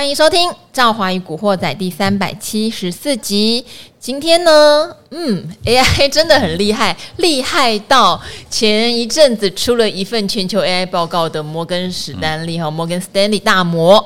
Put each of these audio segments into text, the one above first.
欢迎收听《赵华与古惑仔》第三百七十四集。今天呢，嗯，AI 真的很厉害，厉害到前一阵子出了一份全球 AI 报告的摩根史丹利哈，摩根斯丹利大摩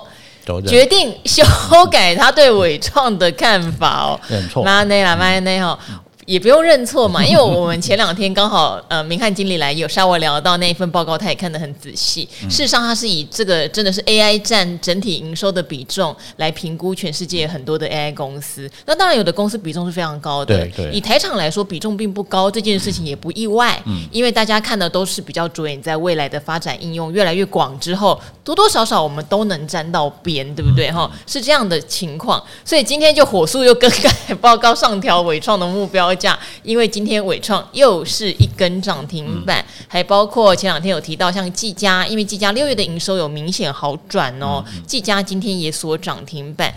决定修改他对伪创的看法哦。没错，妈内啦，妈内哈。也不用认错嘛，因为我 们前两天刚好呃，明翰经理来有稍微聊到那一份报告，他也看得很仔细。事实上，他是以这个真的是 AI 占整体营收的比重来评估全世界很多的 AI 公司。那当然，有的公司比重是非常高的。对对。以台厂来说，比重并不高，这件事情也不意外。嗯。因为大家看的都是比较着眼在未来的发展应用越来越广之后，多多少少我们都能沾到边，对不对？哈，是这样的情况。所以今天就火速又更改报告，上调伟创的目标。价，因为今天伟创又是一根涨停板，嗯、还包括前两天有提到像技嘉，因为技嘉六月的营收有明显好转哦，技嘉、嗯、今天也锁涨停板。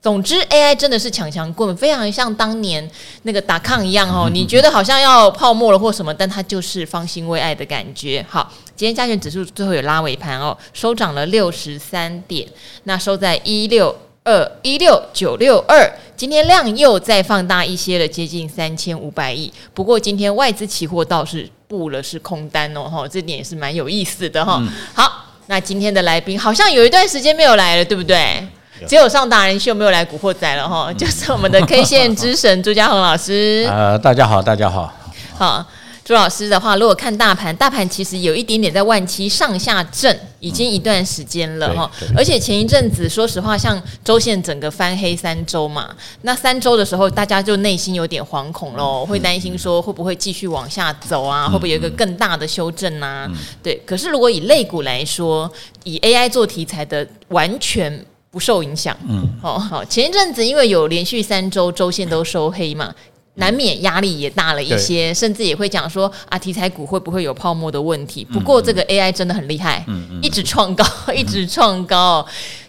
总之，AI 真的是强强棍，非常像当年那个打抗一样哦，你觉得好像要泡沫了或什么，但它就是方兴未艾的感觉。好，今天加权指数最后有拉尾盘哦，收涨了六十三点，那收在一六。二一六九六二，今天量又再放大一些了，接近三千五百亿。不过今天外资期货倒是布了是空单哦，哈，这点也是蛮有意思的哈。嗯、好，那今天的来宾好像有一段时间没有来了，对不对？只有上达人秀没有来古惑仔了哈，嗯、就是我们的 K 线之神朱家宏老师。呃，大家好，大家好，好。朱老师的话，如果看大盘，大盘其实有一点点在万七上下震，已经一段时间了哈。而且前一阵子，说实话，像周线整个翻黑三周嘛，那三周的时候，大家就内心有点惶恐喽，会担心说会不会继续往下走啊？会不会有一个更大的修正啊？对。可是如果以类股来说，以 AI 做题材的，完全不受影响。嗯。好，好。前一阵子因为有连续三周周线都收黑嘛。难免压力也大了一些，甚至也会讲说啊，题材股会不会有泡沫的问题？不过这个 AI 真的很厉害，嗯嗯、一直创高，一直创高。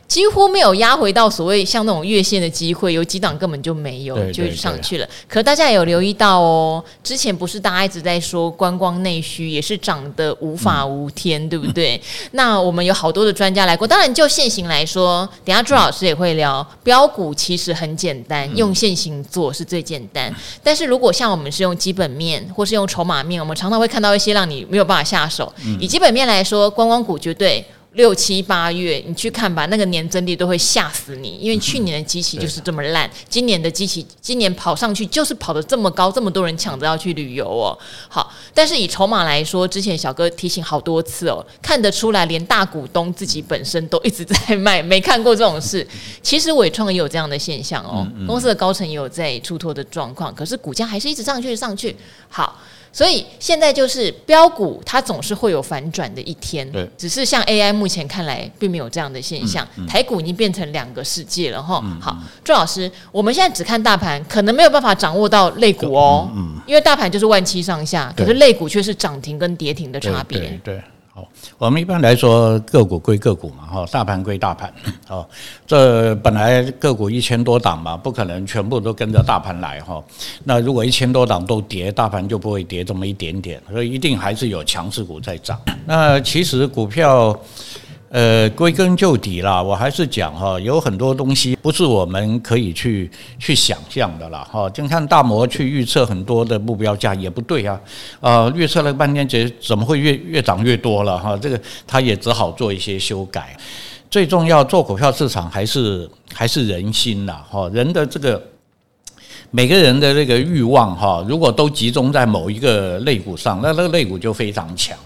几乎没有压回到所谓像那种月线的机会，有几档根本就没有，就上去了。可大家也有留意到哦，之前不是大家一直在说观光内需也是涨得无法无天，嗯、对不对？那我们有好多的专家来过，当然就现行来说，等下朱老师也会聊标股，其实很简单，用现行做是最简单。但是如果像我们是用基本面或是用筹码面，我们常常会看到一些让你没有办法下手。以基本面来说，观光股绝对。六七八月，你去看吧，那个年增率都会吓死你，因为去年的机器就是这么烂，今年的机器今年跑上去就是跑得这么高，这么多人抢着要去旅游哦。好，但是以筹码来说，之前小哥提醒好多次哦，看得出来，连大股东自己本身都一直在卖，没看过这种事。其实伟创也有这样的现象哦，公司的高层也有在出脱的状况，可是股价还是一直上去上去。好。所以现在就是标股，它总是会有反转的一天。对，只是像 AI 目前看来并没有这样的现象。嗯嗯、台股已经变成两个世界了哈。嗯、好，朱老师，我们现在只看大盘，可能没有办法掌握到类股哦。因为大盘就是万七上下，可是类股却是涨停跟跌停的差别。对。对对好，我们一般来说个股归个股嘛，哈，大盘归大盘，哦，这本来个股一千多档嘛，不可能全部都跟着大盘来哈。那如果一千多档都跌，大盘就不会跌这么一点点，所以一定还是有强势股在涨。那其实股票。呃，归根究底啦，我还是讲哈，有很多东西不是我们可以去去想象的啦哈。就看大摩去预测很多的目标价也不对啊，呃，预测了半天，觉怎么会越越涨越多了哈？这个他也只好做一些修改。最重要，做股票市场还是还是人心呐哈，人的这个。每个人的那个欲望哈，如果都集中在某一个肋骨上，那那个肋骨就非常强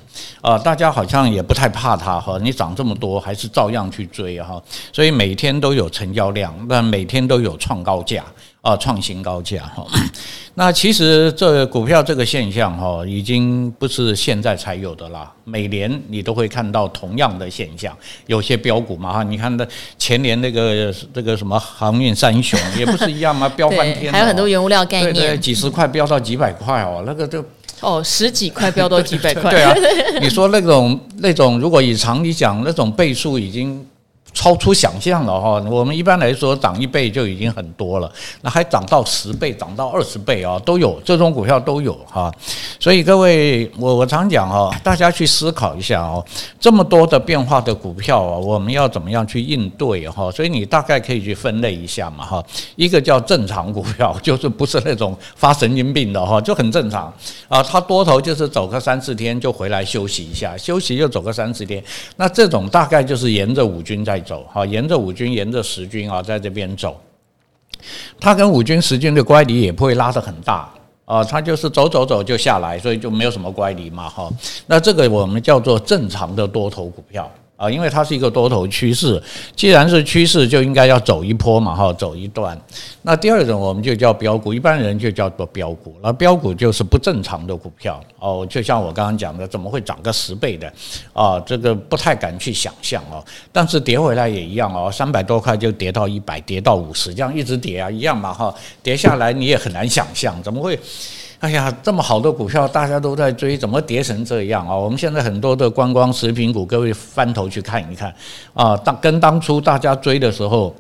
啊！大家好像也不太怕它哈，你涨这么多，还是照样去追哈，所以每天都有成交量，那每天都有创高价。啊，创新高价哈！那其实这股票这个现象哈，已经不是现在才有的啦。每年你都会看到同样的现象，有些标股嘛哈，你看那前年那个这个什么航运三雄也不是一样吗？飙翻天，还有很多原物料概念，对对，几十块飙到几百块哦，那个就哦十几块飙到几百块，对啊。你说那种那种，如果以常理讲，那种倍数已经。超出想象了哈。我们一般来说涨一倍就已经很多了，那还涨到十倍、涨到二十倍啊，都有这种股票都有哈。所以各位，我我常讲哈，大家去思考一下哦，这么多的变化的股票啊，我们要怎么样去应对哈？所以你大概可以去分类一下嘛哈。一个叫正常股票，就是不是那种发神经病的哈，就很正常啊。它多头就是走个三四天就回来休息一下，休息又走个三四天，那这种大概就是沿着五均在走哈，沿着五军，沿着十军啊，在这边走。他跟五军、十军的乖离也不会拉得很大啊，他就是走走走就下来，所以就没有什么乖离嘛哈。那这个我们叫做正常的多头股票。啊，因为它是一个多头趋势，既然是趋势，就应该要走一波嘛，哈，走一段。那第二种我们就叫标股，一般人就叫做标股。那标股就是不正常的股票哦，就像我刚刚讲的，怎么会涨个十倍的啊？这个不太敢去想象哦。但是跌回来也一样哦，三百多块就跌到一百，跌到五十，这样一直跌啊，一样嘛，哈，跌下来你也很难想象，怎么会？哎呀，这么好的股票大家都在追，怎么跌成这样啊？我们现在很多的观光食品股，各位翻头去看一看啊，当跟当初大家追的时候，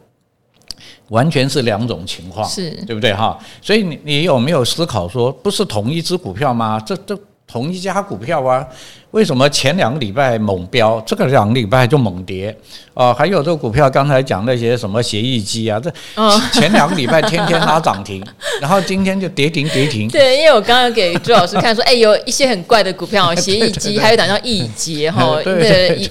完全是两种情况，是对不对哈？所以你你有没有思考说，不是同一只股票吗？这这同一家股票啊？为什么前两个礼拜猛飙，这个两个礼拜就猛跌啊？还有这个股票，刚才讲那些什么协议机啊，这前两个礼拜天天拉涨停，然后今天就跌停跌停。对，因为我刚刚给朱老师看说，哎，有一些很怪的股票，协议机，还有档叫亿捷哈，对，一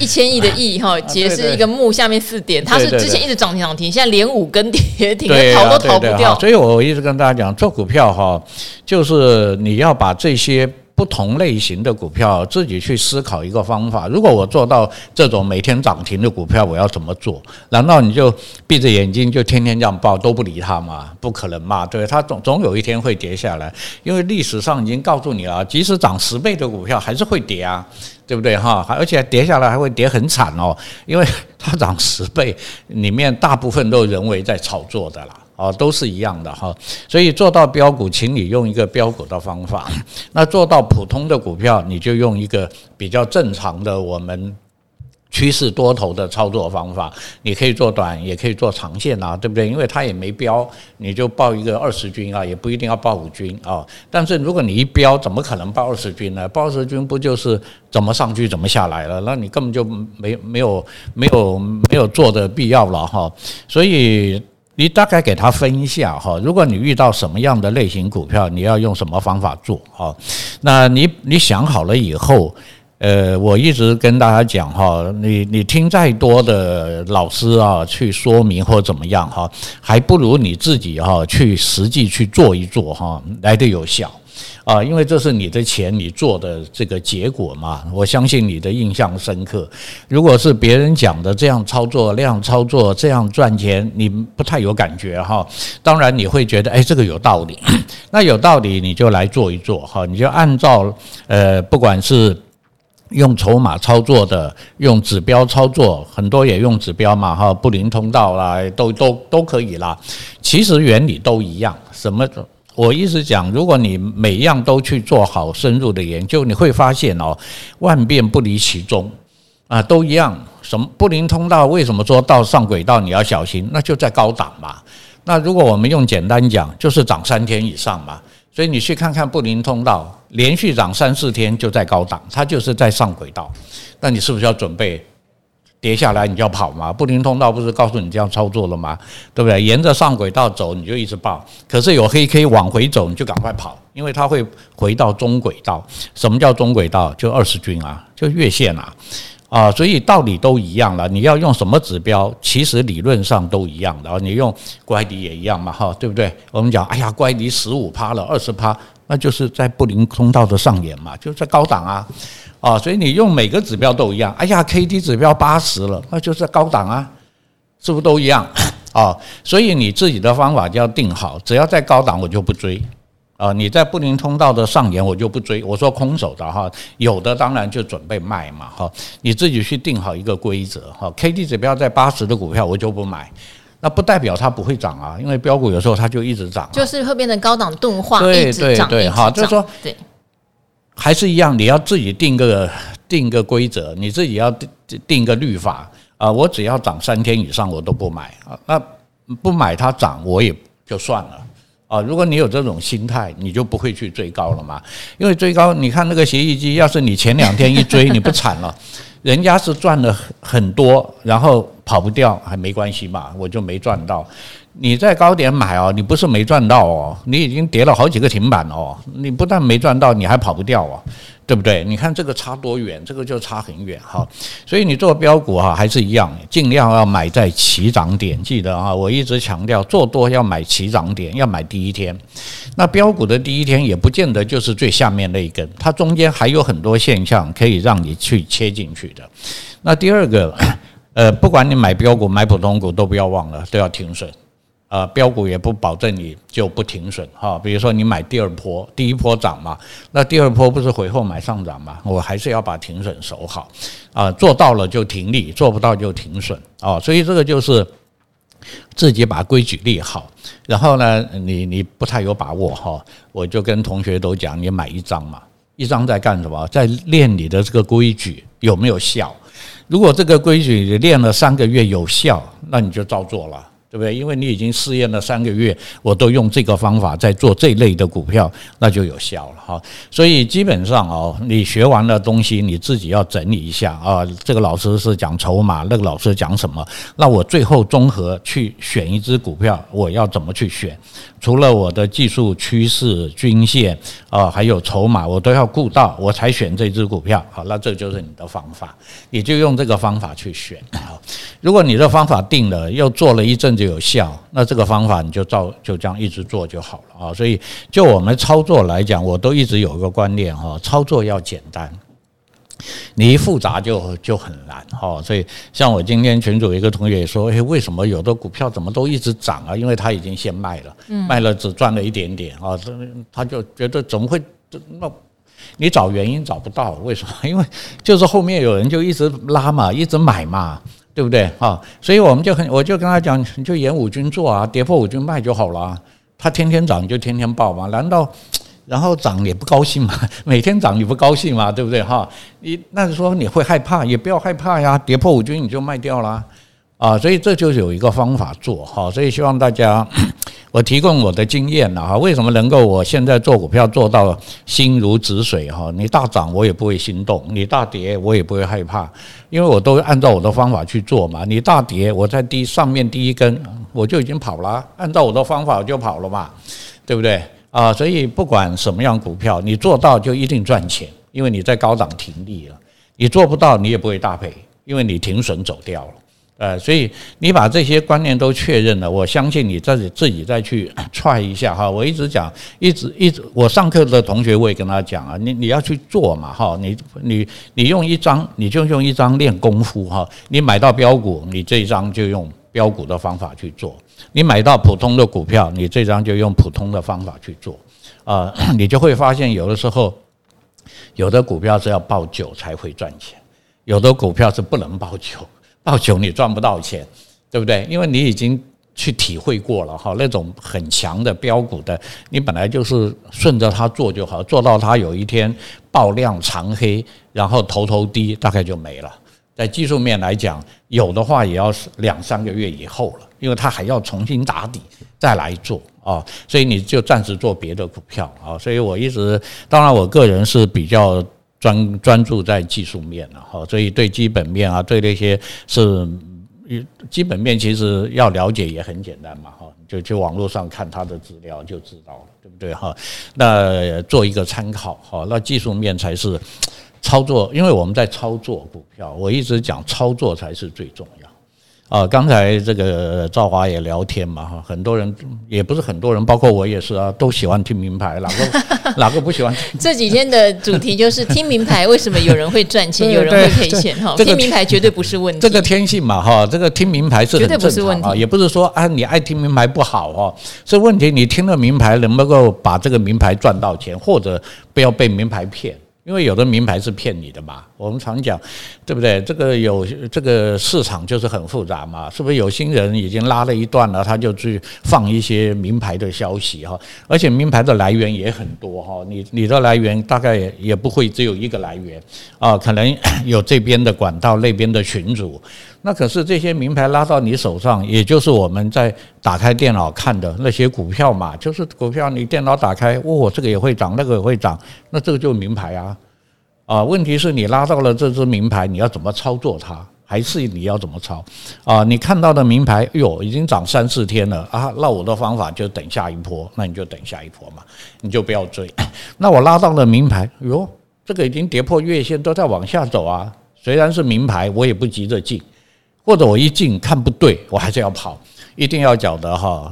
一千亿的亿哈，捷是一个木下面四点，它是之前一直涨停涨停，现在连五根跌停，逃都逃不掉。所以我一直跟大家讲，做股票哈，就是你要把这些。不同类型的股票，自己去思考一个方法。如果我做到这种每天涨停的股票，我要怎么做？难道你就闭着眼睛就天天这样报都不理它吗？不可能嘛，对，它总总有一天会跌下来，因为历史上已经告诉你了，即使涨十倍的股票还是会跌啊，对不对哈？而且跌下来还会跌很惨哦，因为它涨十倍里面大部分都人为在炒作的啦。哦，都是一样的哈，所以做到标股，请你用一个标股的方法；那做到普通的股票，你就用一个比较正常的我们趋势多头的操作方法。你可以做短，也可以做长线啊，对不对？因为它也没标，你就报一个二十均啊，也不一定要报五均啊。但是如果你一标，怎么可能报二十均呢？报二十均不就是怎么上去怎么下来了？那你根本就没没有没有没有做的必要了哈。所以。你大概给他分一下哈，如果你遇到什么样的类型股票，你要用什么方法做哈？那你你想好了以后，呃，我一直跟大家讲哈，你你听再多的老师啊去说明或怎么样哈，还不如你自己哈去实际去做一做哈来的有效。啊，因为这是你的钱，你做的这个结果嘛，我相信你的印象深刻。如果是别人讲的这样操作、那样操作、这样赚钱，你不太有感觉哈。当然你会觉得，哎，这个有道理。那有道理你就来做一做哈，你就按照呃，不管是用筹码操作的，用指标操作，很多也用指标嘛哈，布林通道啦，都都都可以啦。其实原理都一样，什么？我一直讲，如果你每样都去做好深入的研究，你会发现哦，万变不离其宗，啊，都一样。什么布林通道？为什么说到上轨道你要小心？那就在高档嘛。那如果我们用简单讲，就是涨三天以上嘛。所以你去看看布林通道，连续涨三四天就在高档，它就是在上轨道。那你是不是要准备？跌下来你就要跑嘛，布林通道不是告诉你这样操作了吗？对不对？沿着上轨道走你就一直抱，可是有黑 K 往回走你就赶快跑，因为它会回到中轨道。什么叫中轨道？就二十均啊，就月线啊，啊，所以道理都一样了。你要用什么指标？其实理论上都一样的。你用乖离也一样嘛，哈，对不对？我们讲，哎呀，乖离十五趴了，二十趴，那就是在布林通道的上沿嘛，就在高档啊。啊，所以你用每个指标都一样。哎呀，K D 指标八十了，那就是高档啊，是不是都一样？啊，所以你自己的方法就要定好，只要在高档我就不追。啊，你在布林通道的上沿我就不追。我说空手的哈，有的当然就准备卖嘛哈。你自己去定好一个规则哈。K D 指标在八十的股票我就不买，那不代表它不会涨啊，因为标股有时候它就一直涨，就是会变成高档钝化，对对对，哈，就是说对。还是一样，你要自己定个定个规则，你自己要定定个律法啊，我只要涨三天以上我都不买啊，那不买它涨我也就算了啊。如果你有这种心态，你就不会去追高了嘛。因为追高，你看那个协议机，要是你前两天一追，你不惨了？人家是赚了很多，然后跑不掉还没关系嘛，我就没赚到。你在高点买哦，你不是没赚到哦，你已经跌了好几个停板哦，你不但没赚到，你还跑不掉哦，对不对？你看这个差多远，这个就差很远哈。所以你做标股哈还是一样，尽量要买在起涨点，记得啊，我一直强调做多要买起涨点，要买第一天。那标股的第一天也不见得就是最下面那一根，它中间还有很多现象可以让你去切进去的。那第二个，呃，不管你买标股买普通股，都不要忘了都要停损。呃，标股也不保证你就不停损哈。比如说你买第二波，第一波涨嘛，那第二波不是回后买上涨嘛？我还是要把停损守好啊，做到了就停利，做不到就停损啊。所以这个就是自己把规矩立好。然后呢，你你不太有把握哈，我就跟同学都讲，你买一张嘛，一张在干什么？在练你的这个规矩有没有效？如果这个规矩你练了三个月有效，那你就照做了。对不对？因为你已经试验了三个月，我都用这个方法在做这类的股票，那就有效了哈。所以基本上哦，你学完了东西，你自己要整理一下啊。这个老师是讲筹码，那个老师讲什么？那我最后综合去选一只股票，我要怎么去选？除了我的技术趋势、均线啊，还有筹码，我都要顾到，我才选这只股票。好，那这就是你的方法，你就用这个方法去选。好，如果你的方法定了，又做了一阵子有效，那这个方法你就照就这样一直做就好了啊。所以，就我们操作来讲，我都一直有一个观念哈，操作要简单。你一复杂就就很难哈，所以像我今天群组一个同学也说，诶，为什么有的股票怎么都一直涨啊？因为他已经先卖了，卖了只赚了一点点啊，他就觉得怎么会那？你找原因找不到，为什么？因为就是后面有人就一直拉嘛，一直买嘛，对不对啊？所以我们就很，我就跟他讲，你就演五军做啊，跌破五军卖就好了，他天天涨就天天爆嘛，难道？然后涨也不高兴嘛，每天涨你不高兴嘛，对不对哈？你那是说你会害怕，也不要害怕呀，跌破五军你就卖掉啦，啊所以这就有一个方法做哈，所以希望大家 我提供我的经验了哈，为什么能够我现在做股票做到心如止水哈？你大涨我也不会心动，你大跌我也不会害怕，因为我都按照我的方法去做嘛。你大跌我在第上面第一根我就已经跑了，按照我的方法我就跑了嘛，对不对？啊，所以不管什么样股票，你做到就一定赚钱，因为你在高档停利了；你做不到，你也不会大赔，因为你停损走掉了。呃，所以你把这些观念都确认了，我相信你自己自己再去 踹一下哈。我一直讲，一直一直，我上课的同学我也跟他讲啊，你你要去做嘛哈，你你你用一张，你就用一张练功夫哈。你买到标股，你这一张就用标股的方法去做。你买到普通的股票，你这张就用普通的方法去做，啊，你就会发现有的时候，有的股票是要抱久才会赚钱，有的股票是不能抱久，抱久你赚不到钱，对不对？因为你已经去体会过了哈，那种很强的标股的，你本来就是顺着它做就好，做到它有一天爆量长黑，然后头头低，大概就没了。在技术面来讲，有的话也要两三个月以后了，因为它还要重新打底再来做啊，所以你就暂时做别的股票啊。所以我一直，当然我个人是比较专专注在技术面了哈，所以对基本面啊，对那些是基本面其实要了解也很简单嘛哈，就去网络上看他的资料就知道了，对不对哈？那做一个参考哈，那技术面才是。操作，因为我们在操作股票，我一直讲操作才是最重要。啊，刚才这个赵华也聊天嘛，哈，很多人也不是很多人，包括我也是啊，都喜欢听名牌，哪个 哪个不喜欢？这几天的主题就是听名牌，为什么有人会赚钱，有人会赔钱？哈，听名牌绝对不是问题，这个天性嘛，哈，这个听名牌是很正常啊，也不是说啊，你爱听名牌不好哈，是问题你听了名牌能不能够把这个名牌赚到钱，或者不要被名牌骗。因为有的名牌是骗你的嘛，我们常讲，对不对？这个有这个市场就是很复杂嘛，是不是？有心人已经拉了一段了，他就去放一些名牌的消息哈，而且名牌的来源也很多哈，你你的来源大概也不会只有一个来源啊，可能 有这边的管道，那边的群主。那可是这些名牌拉到你手上，也就是我们在打开电脑看的那些股票嘛，就是股票你电脑打开，哦，这个也会涨，那个也会涨，那这个就名牌啊，啊，问题是你拉到了这只名牌，你要怎么操作它？还是你要怎么操？啊，你看到的名牌，哟，已经涨三四天了啊，那我的方法就等下一波，那你就等下一波嘛，你就不要追。那我拉到了名牌，哟，这个已经跌破月线，都在往下走啊，虽然是名牌，我也不急着进。或者我一进看不对，我还是要跑，一定要晓得哈，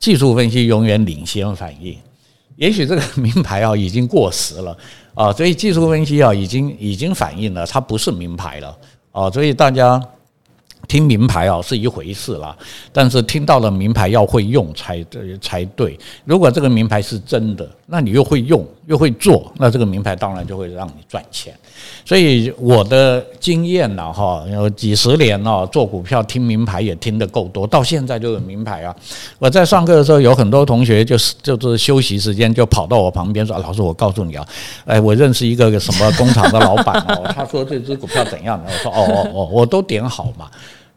技术分析永远领先反应。也许这个名牌啊已经过时了啊，所以技术分析啊已经已经反映了它不是名牌了啊，所以大家。听名牌啊是一回事啦，但是听到了名牌要会用才才对。如果这个名牌是真的，那你又会用又会做，那这个名牌当然就会让你赚钱。所以我的经验呢，哈，有几十年了，做股票听名牌也听得够多，到现在就有名牌啊。我在上课的时候，有很多同学就是就是休息时间就跑到我旁边说：“老师，我告诉你啊，哎，我认识一个什么工厂的老板哦，他说这只股票怎样的？”我说：“哦哦哦，我都点好嘛。”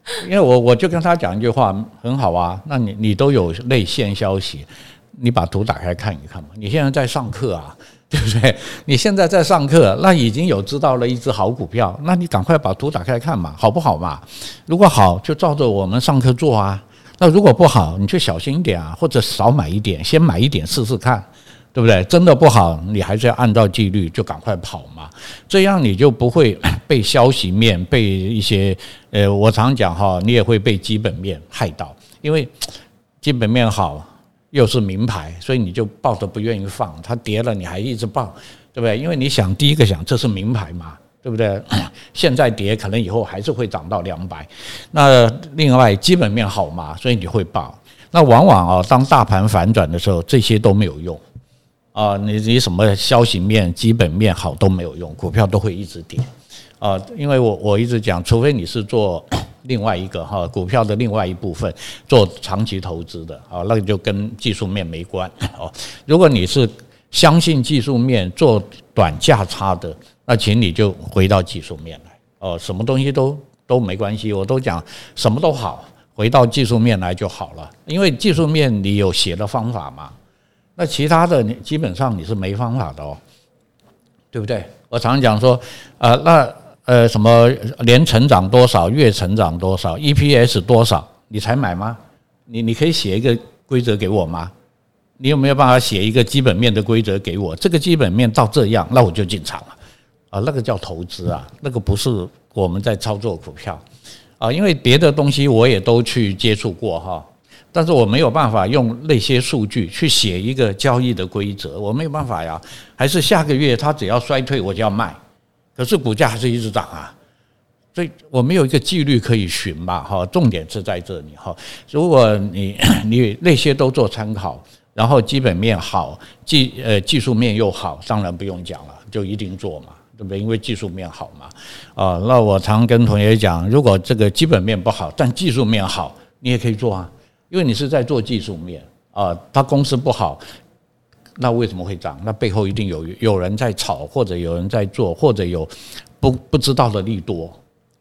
因为我我就跟他讲一句话，很好啊，那你你都有内线消息，你把图打开看一看嘛。你现在在上课啊，对不对？你现在在上课，那已经有知道了一只好股票，那你赶快把图打开看嘛，好不好嘛？如果好，就照着我们上课做啊。那如果不好，你就小心一点啊，或者少买一点，先买一点试试看。对不对？真的不好，你还是要按照纪律就赶快跑嘛，这样你就不会 被消息面、被一些呃，我常讲哈，你也会被基本面害到，因为 基本面好又是名牌，所以你就抱着不愿意放，它跌了你还一直抱，对不对？因为你想第一个想这是名牌嘛，对不对？现在跌可能以后还是会涨到两百，那另外基本面好嘛，所以你会抱。那往往啊，当大盘反转的时候，这些都没有用。啊，你你什么消息面、基本面好都没有用，股票都会一直跌。啊，因为我我一直讲，除非你是做 另外一个哈股票的另外一部分，做长期投资的啊，那个就跟技术面没关。哦，如果你是相信技术面做短价差的，那请你就回到技术面来。哦，什么东西都都没关系，我都讲什么都好，回到技术面来就好了。因为技术面你有写的方法嘛。那其他的你基本上你是没方法的哦，对不对？我常讲说，呃，那呃什么年成长多少，月成长多少，EPS 多少，你才买吗？你你可以写一个规则给我吗？你有没有办法写一个基本面的规则给我？这个基本面到这样，那我就进场了啊，那个叫投资啊，那个不是我们在操作股票啊，因为别的东西我也都去接触过哈。但是我没有办法用那些数据去写一个交易的规则，我没有办法呀。还是下个月它只要衰退我就要卖，可是股价还是一直涨啊。所以我没有一个纪律可以循嘛，哈。重点是在这里哈。如果你 你那些都做参考，然后基本面好，技呃技术面又好，当然不用讲了，就一定做嘛，对不对？因为技术面好嘛。啊，那我常跟同学讲，如果这个基本面不好，但技术面好，你也可以做啊。因为你是在做技术面啊，他公司不好，那为什么会涨？那背后一定有有人在炒，或者有人在做，或者有不不知道的利多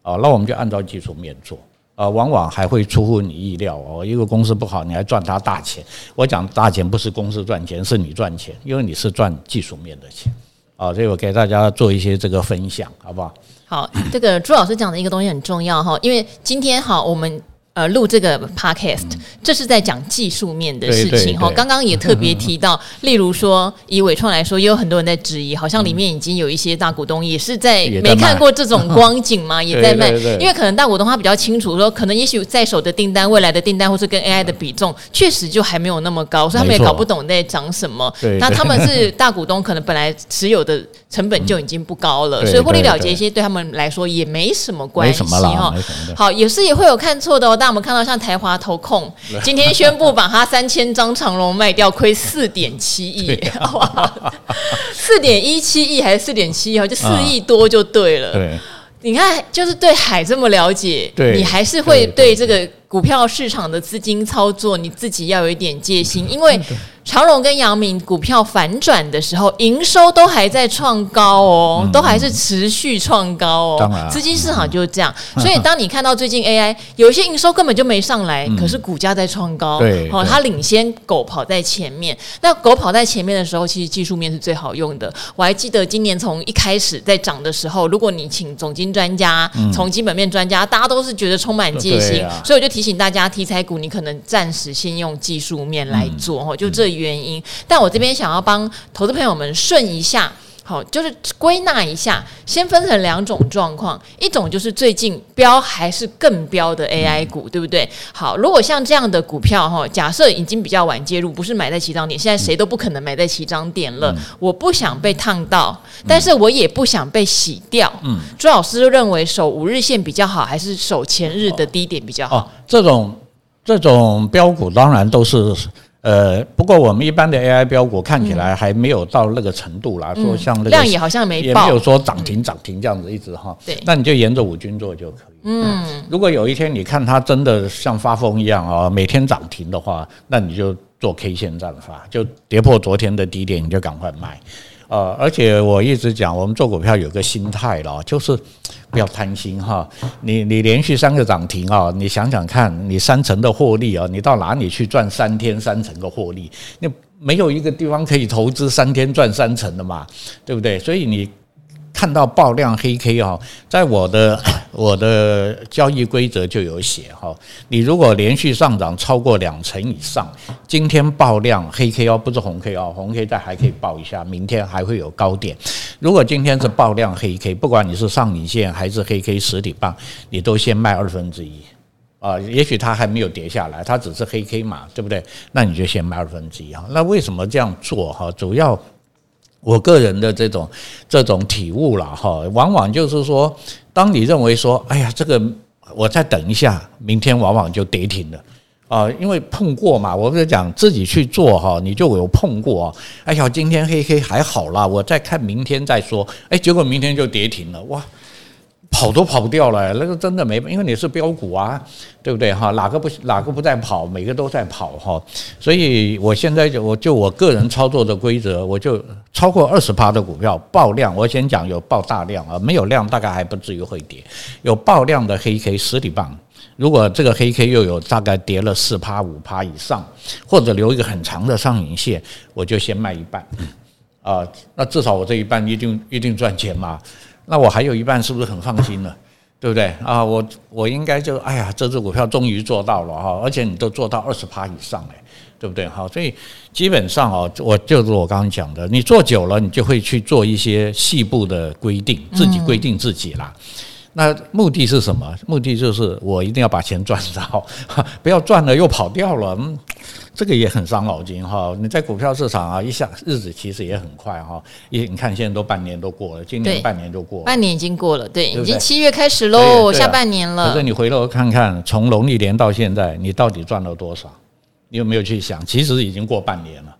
啊。那我们就按照技术面做啊，往往还会出乎你意料哦。一个公司不好，你还赚他大钱。我讲大钱不是公司赚钱，是你赚钱，因为你是赚技术面的钱啊。所以我给大家做一些这个分享，好不好？好，这个朱老师讲的一个东西很重要哈，因为今天哈我们。呃，录这个 podcast，这是在讲技术面的事情哈。刚刚也特别提到，例如说以伟创来说，也有很多人在质疑，好像里面已经有一些大股东也是在没看过这种光景嘛，也在卖。因为可能大股东他比较清楚，说可能也许在手的订单、未来的订单，或是跟 AI 的比重，确实就还没有那么高，所以他们也搞不懂在涨什么。那他们是 大股东，可能本来持有的成本就已经不高了，所以获利了结一些对他们来说也没什么关系哈。好，有时也会有看错的哦。大我们看到像台华投控今天宣布把它三千张长龙卖掉，亏四点七亿，四点一七亿还是四点七亿？就四亿多就对了。对，你看，就是对海这么了解，你还是会对这个股票市场的资金操作，你自己要有一点戒心，因为。长荣跟阳明股票反转的时候，营收都还在创高哦，都还是持续创高哦。当然，资金市场就是这样。所以，当你看到最近 AI 有一些营收根本就没上来，可是股价在创高，对，哦，它领先狗跑在前面。那狗跑在前面的时候，其实技术面是最好用的。我还记得今年从一开始在涨的时候，如果你请总经专家、从基本面专家，大家都是觉得充满戒心，所以我就提醒大家，题材股你可能暂时先用技术面来做，哦，就这。原因，但我这边想要帮投资朋友们顺一下，好，就是归纳一下，先分成两种状况，一种就是最近标还是更标的 AI 股，对不对？好，如果像这样的股票哈，假设已经比较晚介入，不是买在起涨点，现在谁都不可能买在起涨点了。我不想被烫到，但是我也不想被洗掉。嗯，朱老师认为守五日线比较好，还是守前日的低点比较好？哦，这种这种标股当然都是。呃，不过我们一般的 AI 标股看起来还没有到那个程度啦，嗯、说像那个量也好像没也没有说涨停涨停这样子一直哈。对，那你就沿着五均做就可以。嗯，如果有一天你看它真的像发疯一样啊，每天涨停的话，那你就做 K 线战法，就跌破昨天的低点你就赶快卖。呃，而且我一直讲，我们做股票有个心态了，就是不要贪心哈。你你连续三个涨停啊，你想想看，你三成的获利啊，你到哪里去赚三天三成的获利？那没有一个地方可以投资三天赚三成的嘛，对不对？所以你。看到爆量黑 K 啊，在我的 我的交易规则就有写哈，你如果连续上涨超过两成以上，今天爆量黑 K 哦，不是红 K 哦，红 K 再还可以爆一下，明天还会有高点。如果今天是爆量黑 K，不管你是上影线还是黑 K 实体棒，你都先卖二分之一啊，也许它还没有跌下来，它只是黑 K 嘛，对不对？那你就先卖二分之一啊。那为什么这样做哈？主要。我个人的这种这种体悟了哈，往往就是说，当你认为说，哎呀，这个我再等一下，明天往往就跌停了啊，因为碰过嘛。我不是讲自己去做哈，你就有碰过啊。哎呀，今天黑黑还好啦，我再看明天再说。哎，结果明天就跌停了，哇！跑都跑不掉了，那个真的没，因为你是标股啊，对不对哈？哪个不哪个不在跑，每个都在跑哈。所以我现在就我就我个人操作的规则，我就超过二十趴的股票爆量，我先讲有爆大量啊，没有量大概还不至于会跌。有爆量的黑 K 实体棒，如果这个黑 K 又有大概跌了四趴五趴以上，或者留一个很长的上影线，我就先卖一半啊。那至少我这一半一定一定赚钱嘛。那我还有一半是不是很放心了，对不对啊？我我应该就哎呀，这只股票终于做到了哈，而且你都做到二十趴以上哎，对不对？好，所以基本上啊，我就是我刚刚讲的，你做久了，你就会去做一些细部的规定，自己规定自己啦。那目的是什么？目的就是我一定要把钱赚到，不要赚了又跑掉了。嗯这个也很伤脑筋哈！你在股票市场啊，一下日子其实也很快哈。一你看现在都半年都过了，今年半年就过了，半年已经过了，对，已经七月开始喽，下半年了。可是你回头看看，从农历年到现在，你到底赚了多少？你有没有去想？其实已经过半年了。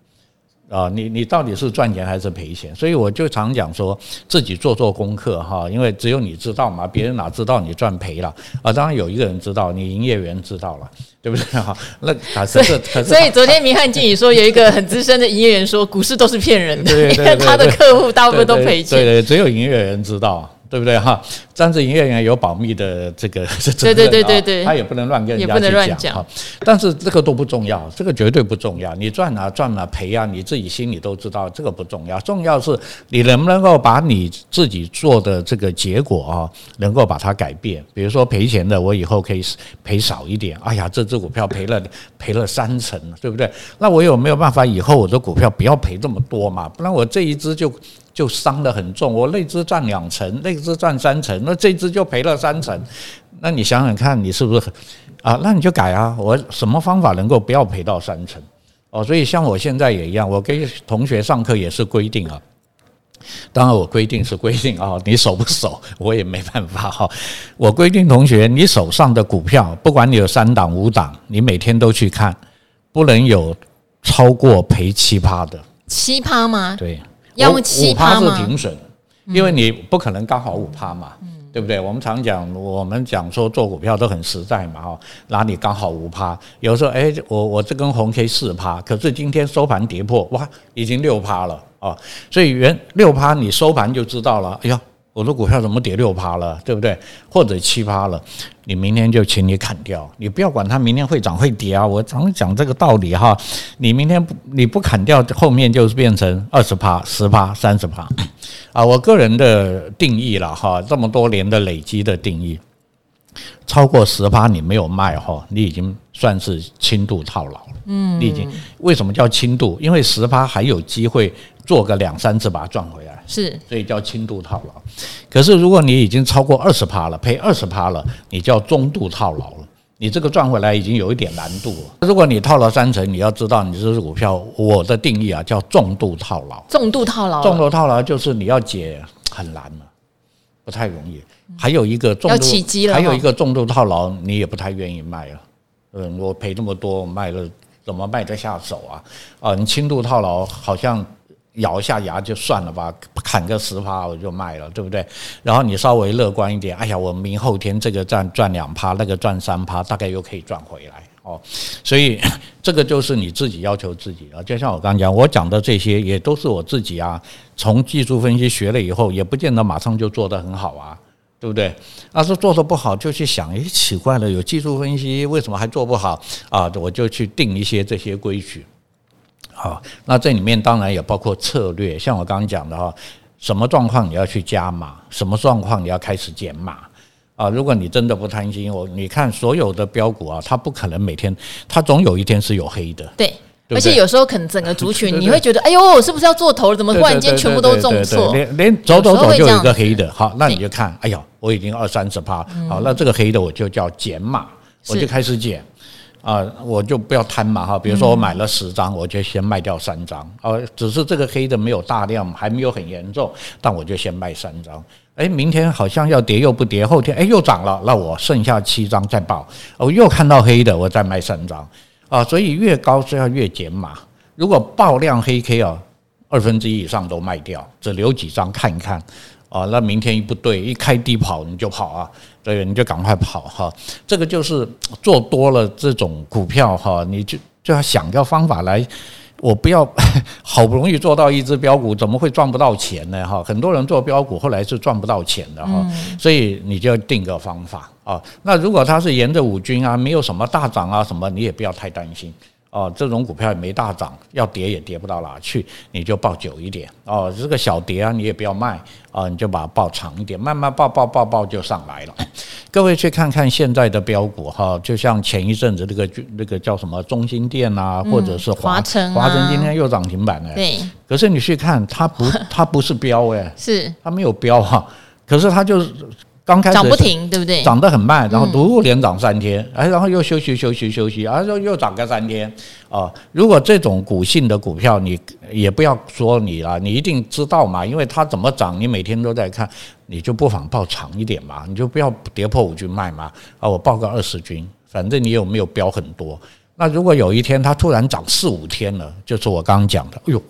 啊，你你到底是赚钱还是赔钱？所以我就常讲说，自己做做功课哈，因为只有你知道嘛，别人哪知道你赚赔了啊？当然有一个人知道，你营业员知道了，对不对哈？那可是可是，所以昨天明翰经理说，有一个很资深的营业员说，股市都是骗人的，因 为他的客户大部分都赔钱，对对，只有营业员知道。对不对哈？但是营业员有保密的这个 责任，对对对对，他也不能乱跟人家去讲哈。但是这个都不重要，这个绝对不重要。你赚啊赚啊赔啊，你自己心里都知道，这个不重要。重要是你能不能够把你自己做的这个结果啊，能够把它改变。比如说赔钱的，我以后可以赔少一点。哎呀，这只股票赔了赔了三成，对不对？那我有没有办法以后我的股票不要赔这么多嘛？不然我这一只就。就伤得很重，我那只赚两成，那只赚三成，那这只就赔了三成，那你想想看，你是不是啊？那你就改啊，我什么方法能够不要赔到三成？哦，所以像我现在也一样，我给同学上课也是规定啊，当然我规定是规定啊，你守不守 我也没办法哈。我规定同学，你手上的股票，不管你有三档五档，你每天都去看，不能有超过赔七趴的。七趴吗？对，要用七趴吗？是停损，因为你不可能刚好五趴嘛。对不对？我们常讲，我们讲说做股票都很实在嘛，哈，哪里刚好五趴？有时候，哎，我我这根红 K 四趴，可是今天收盘跌破，哇，已经六趴了啊！所以原六趴，你收盘就知道了。哎呀，我的股票怎么跌六趴了？对不对？或者七趴了，你明天就请你砍掉，你不要管它明天会涨会跌啊！我常讲这个道理哈，你明天不你不砍掉，后面就是变成二十趴、十趴、三十趴。啊，我个人的定义了哈，这么多年的累积的定义，超过十趴你没有卖哈，你已经算是轻度套牢了。嗯，你已经为什么叫轻度？因为十趴还有机会做个两三次把它赚回来，是，所以叫轻度套牢。可是如果你已经超过二十趴了，赔二十趴了，你叫中度套牢了。你这个赚回来已经有一点难度了。如果你套了三成，你要知道你这只股票，我的定义啊叫重度套牢。重度套牢，重度套牢就是你要解很难了，不太容易。还有一个重度，还有一个重度套牢，你也不太愿意卖了。嗯，我赔这么多，卖了怎么卖得下手啊？啊，你轻度套牢好像。咬一下牙就算了吧，砍个十趴我就卖了，对不对？然后你稍微乐观一点，哎呀，我明后天这个赚赚两趴，那个赚三趴，大概又可以赚回来哦。所以这个就是你自己要求自己啊。就像我刚讲，我讲的这些也都是我自己啊，从技术分析学了以后，也不见得马上就做得很好啊，对不对？要是做得不好，就去想，诶，奇怪了，有技术分析为什么还做不好啊？我就去定一些这些规矩。好，那这里面当然也包括策略，像我刚刚讲的哈，什么状况你要去加码，什么状况你要开始减码啊？如果你真的不贪心，我你看所有的标股啊，它不可能每天，它总有一天是有黑的。对，而且有时候可能整个族 群你会觉得，哎呦，我是不是要做头了？怎么突然间全部都中错？连连走走走就有一个黑的，好，那你就看，哎呦，我已经二三十趴，好，那这个黑的我就叫减码，我就开始减。啊，我就不要贪嘛哈，比如说我买了十张，我就先卖掉三张，哦，只是这个黑的没有大量，还没有很严重，但我就先卖三张。哎，明天好像要跌又不跌，后天哎又涨了，那我剩下七张再报，我又看到黑的，我再卖三张。啊，所以越高是要越减码。如果爆量黑 K 啊，二分之一以上都卖掉，只留几张看一看。啊，那明天一不对，一开低跑你就跑啊，对，你就赶快跑哈。这个就是做多了这种股票哈，你就就要想个方法来，我不要 好不容易做到一只标股，怎么会赚不到钱呢？哈，很多人做标股后来是赚不到钱的哈，所以你就要定个方法啊。那如果它是沿着五均啊，没有什么大涨啊什么，你也不要太担心。哦，这种股票也没大涨，要跌也跌不到哪去，你就抱久一点。哦，这个小跌啊，你也不要卖啊，你就把它抱长一点，慢慢抱抱抱抱就上来了。各位去看看现在的标股哈，就像前一阵子那个那个叫什么中心店啊，或者是华晨，华城今天又涨停板了。对，可是你去看它不，它不是标哎，是它没有标哈，可是它就是。刚开始涨不停，对不对？涨得很慢，然后连涨三天，哎，然后又休息休息休息，然后又涨个三天啊！如果这种股性的股票，你也不要说你了，你一定知道嘛，因为它怎么涨，你每天都在看，你就不妨报长一点嘛，你就不要跌破五均卖嘛。啊，我报个二十均，反正你有没有标很多？那如果有一天它突然涨四五天了，就是我刚刚讲的，哎呦，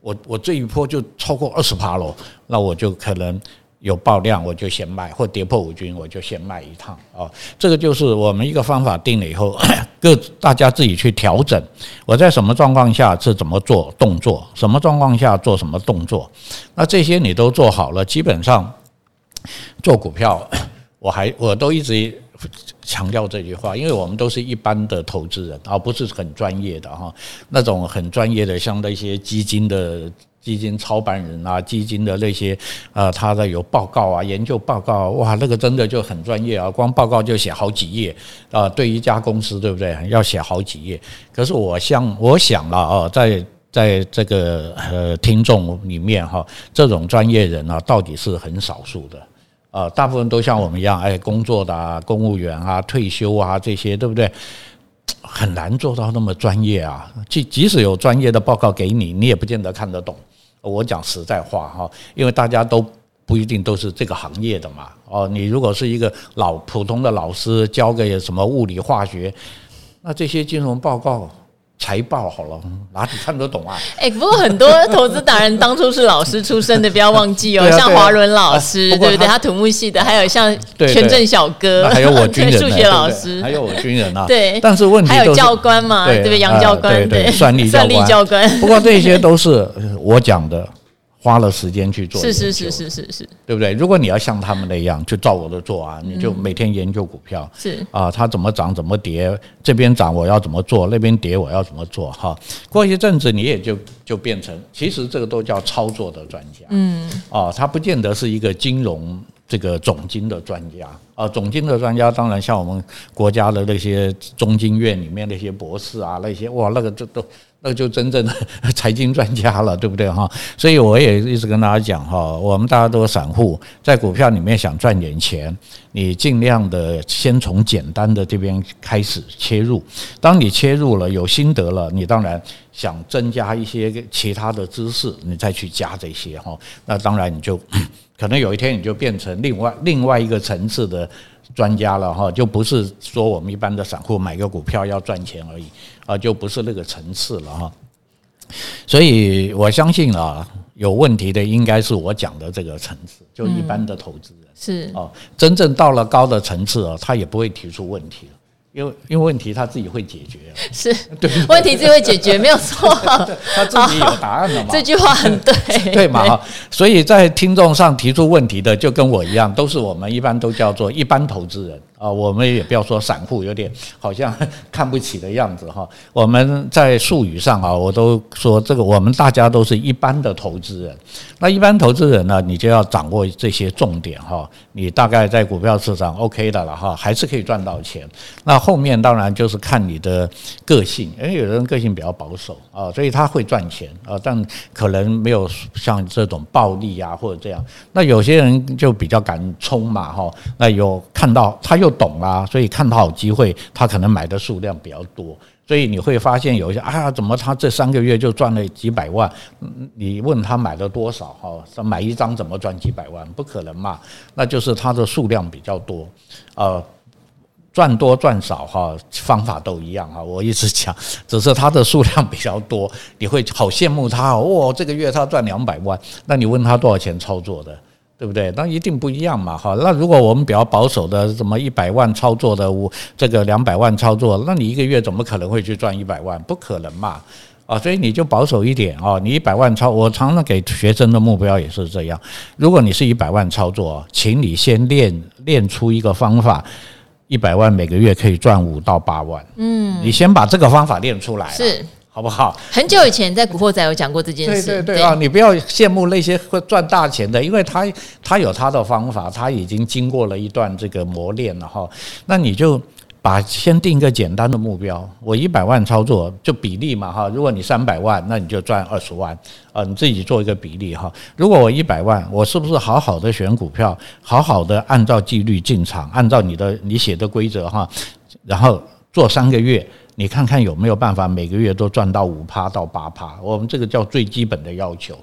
我我这一波就超过二十趴了，那我就可能。有爆量我就先卖，或跌破五均我就先卖一趟啊。这个就是我们一个方法定了以后，各大家自己去调整。我在什么状况下是怎么做动作，什么状况下做什么动作，那这些你都做好了，基本上做股票，我还我都一直强调这句话，因为我们都是一般的投资人，而不是很专业的哈。那种很专业的，像那些基金的。基金操盘人啊，基金的那些，呃，他的有报告啊，研究报告，哇，那个真的就很专业啊，光报告就写好几页啊，对一家公司，对不对？要写好几页。可是我想，我想了啊，在在这个呃听众里面哈，这种专业人啊，到底是很少数的啊，大部分都像我们一样，哎，工作的啊，公务员啊，退休啊这些，对不对？很难做到那么专业啊，即即使有专业的报告给你，你也不见得看得懂。我讲实在话哈，因为大家都不一定都是这个行业的嘛。哦，你如果是一个老普通的老师，教个什么物理化学，那这些金融报告。财报好了，哪里看得懂啊？哎、欸，不过很多投资达人当初是老师出身的，不要忘记哦。啊啊、像华伦老师，啊、对不对？他土木系的，还有像全正小哥，还有我 军人，数学老师，还有我军人啊。对，但是问题还有教官嘛？对不对？杨教官，对对，算力 算力教官。不过这些都是我讲的。花了时间去做，是是是是是是，对不对？如果你要像他们那样，就照我的做啊，你就每天研究股票，是啊，它怎么涨怎么跌，这边涨我要怎么做，那边跌我要怎么做哈。过一阵子你也就就变成，其实这个都叫操作的专家，嗯，啊，他不见得是一个金融这个总经的专家啊，总经的专家当然像我们国家的那些中经院里面那些博士啊，那些哇，那个这都。那就真正的 财经专家了，对不对哈？所以我也一直跟大家讲哈，我们大家都是散户，在股票里面想赚点钱，你尽量的先从简单的这边开始切入。当你切入了，有心得了，你当然想增加一些其他的知识，你再去加这些哈。那当然你就 可能有一天你就变成另外另外一个层次的。专家了哈，就不是说我们一般的散户买个股票要赚钱而已啊，就不是那个层次了哈。所以我相信啊，有问题的应该是我讲的这个层次，就一般的投资人是哦，真正到了高的层次啊，他也不会提出问题了。因为因为问题他自己会解决，是 对问题自己会解决，没有错，他自己有答案了嘛？这句话很对，对嘛？所以在听众上提出问题的，就跟我一样，都是我们一般都叫做一般投资人。啊，我们也不要说散户，有点好像看不起的样子哈。我们在术语上啊，我都说这个，我们大家都是一般的投资人。那一般投资人呢，你就要掌握这些重点哈。你大概在股票市场 OK 的了哈，还是可以赚到钱。那后面当然就是看你的个性，因为有的人个性比较保守啊，所以他会赚钱啊，但可能没有像这种暴利啊或者这样。那有些人就比较敢冲嘛哈，那有看到他又。就懂啦，所以看到好机会，他可能买的数量比较多，所以你会发现有一些啊、怎么他这三个月就赚了几百万？你问他买了多少？哈，买一张怎么赚几百万？不可能嘛，那就是他的数量比较多，呃，赚多赚少哈，方法都一样哈。我一直讲，只是他的数量比较多，你会好羡慕他哦，这个月他赚两百万，那你问他多少钱操作的？对不对？那一定不一样嘛，哈。那如果我们比较保守的，什么一百万操作的，我这个两百万操作，那你一个月怎么可能会去赚一百万？不可能嘛，啊，所以你就保守一点啊。你一百万操，我常常给学生的目标也是这样。如果你是一百万操作，请你先练练出一个方法，一百万每个月可以赚五到八万。嗯，你先把这个方法练出来。是。好不好？很久以前在《古惑仔》有讲过这件事。对对对啊，你不要羡慕那些会赚大钱的，因为他他有他的方法，他已经经过了一段这个磨练了哈。那你就把先定一个简单的目标，我一百万操作就比例嘛哈。如果你三百万，那你就赚二十万啊，你自己做一个比例哈。如果我一百万，我是不是好好的选股票，好好的按照纪律进场，按照你的你写的规则哈，然后做三个月。你看看有没有办法每个月都赚到五趴到八趴？我们这个叫最基本的要求。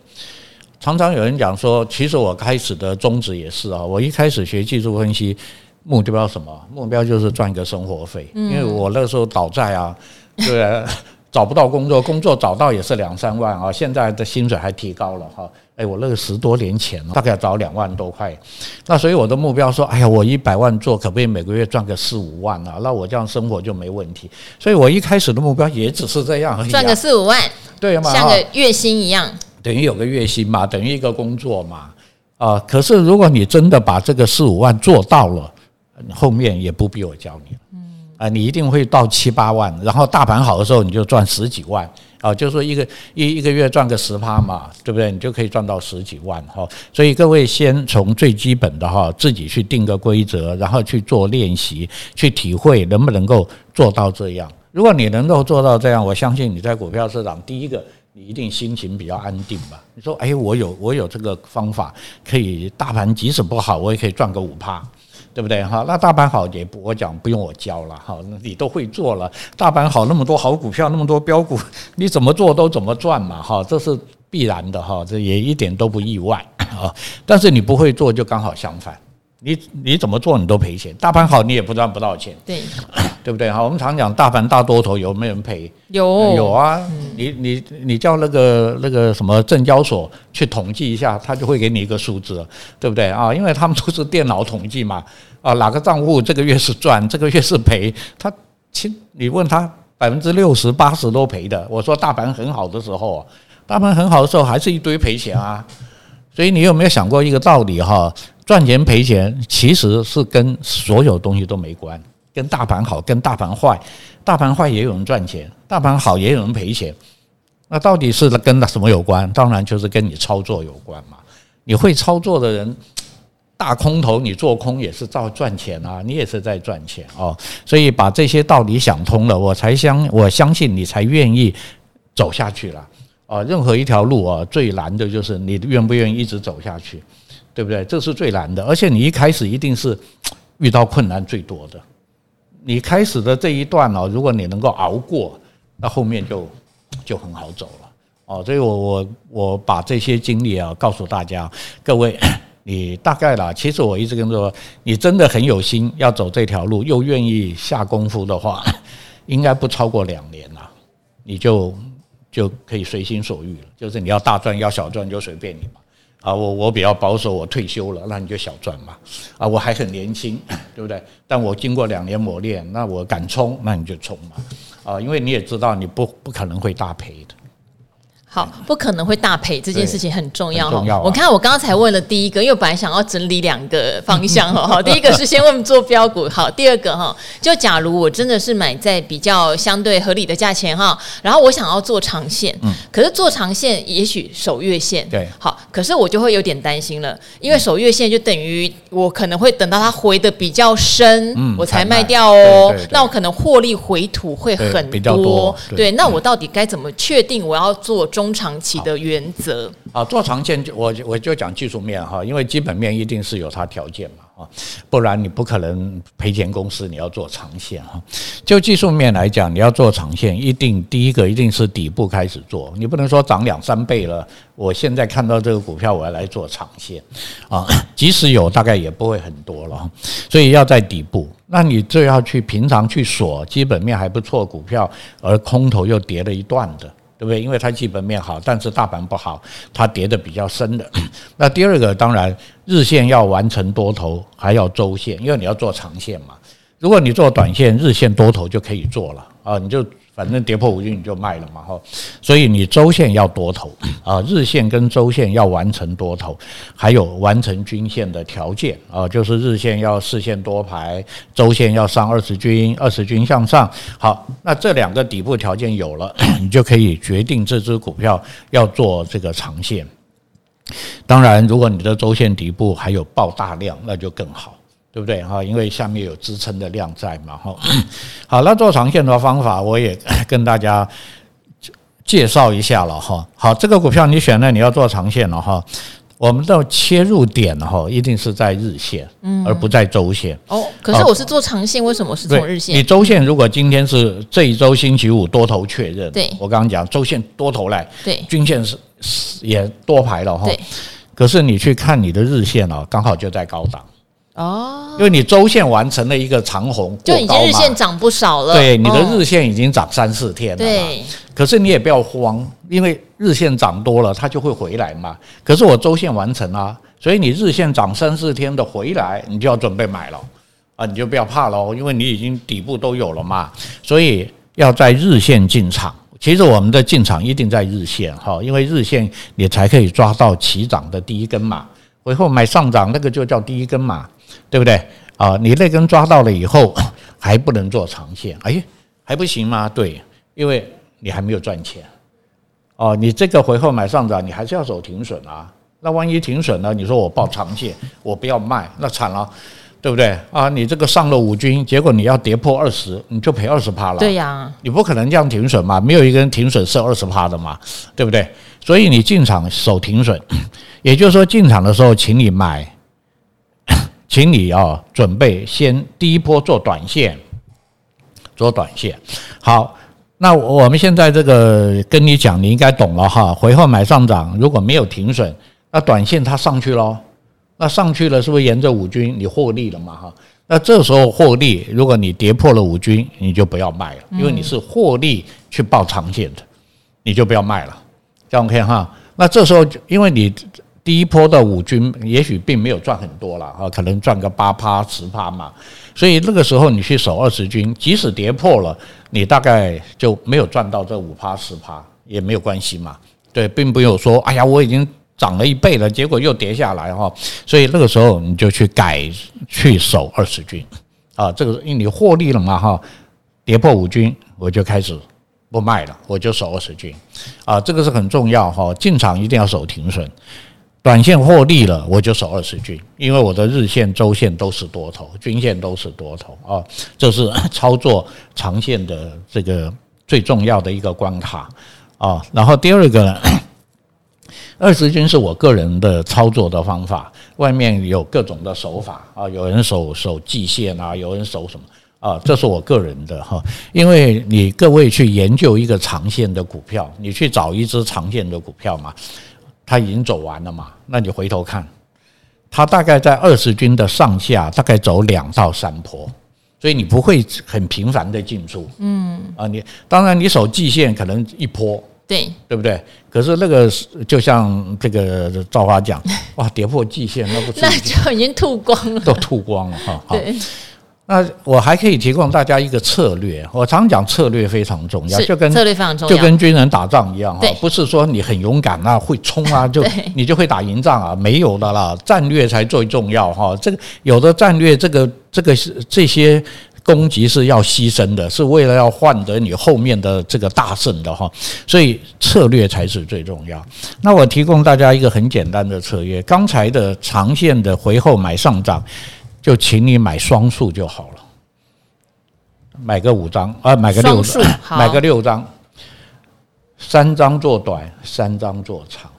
常常有人讲说，其实我开始的宗旨也是啊，我一开始学技术分析，目标什么？目标就是赚一个生活费，因为我那时候倒债啊，对，找不到工作，工作找到也是两三万啊，现在的薪水还提高了哈。哎，我那个十多年前大概要找两万多块，那所以我的目标说，哎呀，我一百万做，可不可以每个月赚个四五万啊？那我这样生活就没问题。所以我一开始的目标也只是这样而已，赚个四五万，对嘛？像个月薪一样，等于有个月薪嘛，等于一个工作嘛。啊，可是如果你真的把这个四五万做到了，后面也不必我教你啊，你一定会到七八万，然后大盘好的时候你就赚十几万。啊，就是说一个一一个月赚个十趴嘛，对不对？你就可以赚到十几万哈。所以各位先从最基本的哈，自己去定个规则，然后去做练习，去体会能不能够做到这样。如果你能够做到这样，我相信你在股票市场，第一个你一定心情比较安定吧。你说，哎，我有我有这个方法，可以大盘即使不好，我也可以赚个五趴。对不对哈？那大盘好也不我讲不用我教了哈，你都会做了。大盘好那么多好股票，那么多标股，你怎么做都怎么赚嘛哈，这是必然的哈，这也一点都不意外啊。但是你不会做就刚好相反。你你怎么做你都赔钱，大盘好你也不赚不到钱，对 对不对？哈，我们常讲大盘大多头有没有人赔？有有啊，你你你叫那个那个什么证交所去统计一下，他就会给你一个数字，对不对啊？因为他们都是电脑统计嘛，啊哪个账户这个月是赚，这个月是赔，他亲你问他百分之六十八十都赔的。我说大盘很好的时候，大盘很好的时候还是一堆赔钱啊。所以你有没有想过一个道理哈？赚钱赔钱其实是跟所有东西都没关，跟大盘好，跟大盘坏，大盘坏也有人赚钱，大盘好也有人赔钱。那到底是跟什么有关？当然就是跟你操作有关嘛。你会操作的人，大空头你做空也是照赚钱啊，你也是在赚钱哦。所以把这些道理想通了，我才相我相信你才愿意走下去了。啊，任何一条路啊，最难的就是你愿不愿意一直走下去，对不对？这是最难的，而且你一开始一定是 遇到困难最多的。你开始的这一段啊，如果你能够熬过，那后面就 就很好走了。哦，所以我我我把这些经历啊告诉大家，各位，你大概啦，其实我一直跟说，你真的很有心要走这条路，又愿意下功夫的话，应该不超过两年了，你就。就可以随心所欲了，就是你要大赚要小赚就随便你嘛。啊，我我比较保守，我退休了，那你就小赚嘛。啊，我还很年轻，对不对？但我经过两年磨练，那我敢冲，那你就冲嘛。啊，因为你也知道，你不不可能会大赔的。好，不可能会大赔这件事情很重要。重要啊、我看我刚才问了第一个，因为我本来想要整理两个方向哈。好，第一个是先问做标股，好，第二个哈，就假如我真的是买在比较相对合理的价钱哈，然后我想要做长线，嗯，可是做长线也许守月线，对，好，可是我就会有点担心了，因为守月线就等于我可能会等到它回的比较深，嗯，我才卖掉哦，那我可能获利回吐会很多，对，那我到底该怎么确定我要做中？中长期的原则啊，做长线就我我就讲技术面哈，因为基本面一定是有它条件嘛啊，不然你不可能赔钱公司你要做长线哈。就技术面来讲，你要做长线，一定第一个一定是底部开始做，你不能说涨两三倍了，我现在看到这个股票我要来做长线啊，即使有大概也不会很多了，所以要在底部，那你就要去平常去锁基本面还不错股票，而空头又跌了一段的。对不对？因为它基本面好，但是大盘不好，它跌的比较深的。那第二个，当然日线要完成多头，还要周线，因为你要做长线嘛。如果你做短线，日线多头就可以做了啊，你就。反正跌破五均你就卖了嘛，哈，所以你周线要多头啊，日线跟周线要完成多头，还有完成均线的条件啊，就是日线要四线多排，周线要上二十均，二十均向上。好，那这两个底部条件有了，你就可以决定这只股票要做这个长线。当然，如果你的周线底部还有爆大量，那就更好。对不对哈？因为下面有支撑的量在嘛哈。好，那做长线的方法我也跟大家介绍一下了哈。好，这个股票你选了，你要做长线了哈。我们的切入点哈，一定是在日线，嗯而不在周线。哦，可是我是做长线，为什么是从日线？你周线如果今天是这一周星期五多头确认，对，我刚刚讲周线多头来，对，均线是也多排了哈。对，可是你去看你的日线啊，刚好就在高档。哦，因为你周线完成了一个长红，就已经日线涨不少了。对，你的日线已经涨三四天了。对，可是你也不要慌，因为日线涨多了，它就会回来嘛。可是我周线完成了，所以你日线涨三四天的回来，你就要准备买了啊，你就不要怕喽，因为你已经底部都有了嘛。所以要在日线进场。其实我们的进场一定在日线哈，因为日线你才可以抓到起涨的第一根嘛。回后买上涨那个就叫第一根嘛。对不对啊？你那根抓到了以后，还不能做长线，哎，还不行吗？对，因为你还没有赚钱哦。你这个回后买上涨，你还是要走停损啊。那万一停损了，你说我报长线，我不要卖，那惨了，对不对啊？你这个上了五均，结果你要跌破二十，你就赔二十趴了。对呀，你不可能这样停损嘛，没有一个人停损是二十趴的嘛，对不对？所以你进场守停损，也就是说进场的时候，请你买。请你啊准备先第一波做短线，做短线。好，那我们现在这个跟你讲，你应该懂了哈。回后买上涨，如果没有停损，那短线它上去喽，那上去了是不是沿着五均你获利了嘛哈？那这时候获利，如果你跌破了五均，你就不要卖了，因为你是获利去报长线的，你就不要卖了，这样 OK 哈。那这时候因为你第一波的五均也许并没有赚很多了啊，可能赚个八趴十趴嘛，所以那个时候你去守二十均，即使跌破了，你大概就没有赚到这五趴十趴也没有关系嘛，对，并不用说，哎呀，我已经。涨了一倍了，结果又跌下来哈，所以那个时候你就去改去守二十均啊，这个因为你获利了嘛哈，跌破五均我就开始不卖了，我就守二十均啊，这个是很重要哈，进场一定要守停损，短线获利了我就守二十均，因为我的日线、周线都是多头，均线都是多头啊，这是 操作长线的这个最重要的一个关卡啊，然后第二个呢。二十均是我个人的操作的方法，外面有各种的手法啊，有人守守季线啊，有人守什么啊，这是我个人的哈。因为你各位去研究一个长线的股票，你去找一只长线的股票嘛，它已经走完了嘛，那你回头看，他大概在二十均的上下，大概走两到三坡，所以你不会很频繁的进出，嗯啊，你当然你守季线可能一波。对，对不对？可是那个就像这个赵华讲，哇，跌破季线，那不是那就已经吐光了，都吐光了哈。对，那我还可以提供大家一个策略。我常讲策略非常重要，就跟策略非常重要，就跟军人打仗一样哈，不是说你很勇敢啊，会冲啊，就 你就会打赢仗啊，没有的啦，战略才最重要哈。这个有的战略，这个这个是这些。攻击是要牺牲的，是为了要换得你后面的这个大胜的哈，所以策略才是最重要。那我提供大家一个很简单的策略，刚才的长线的回后买上涨，就请你买双数就好了，买个五张啊，买个六张，买个六张，三张做短，三张做长，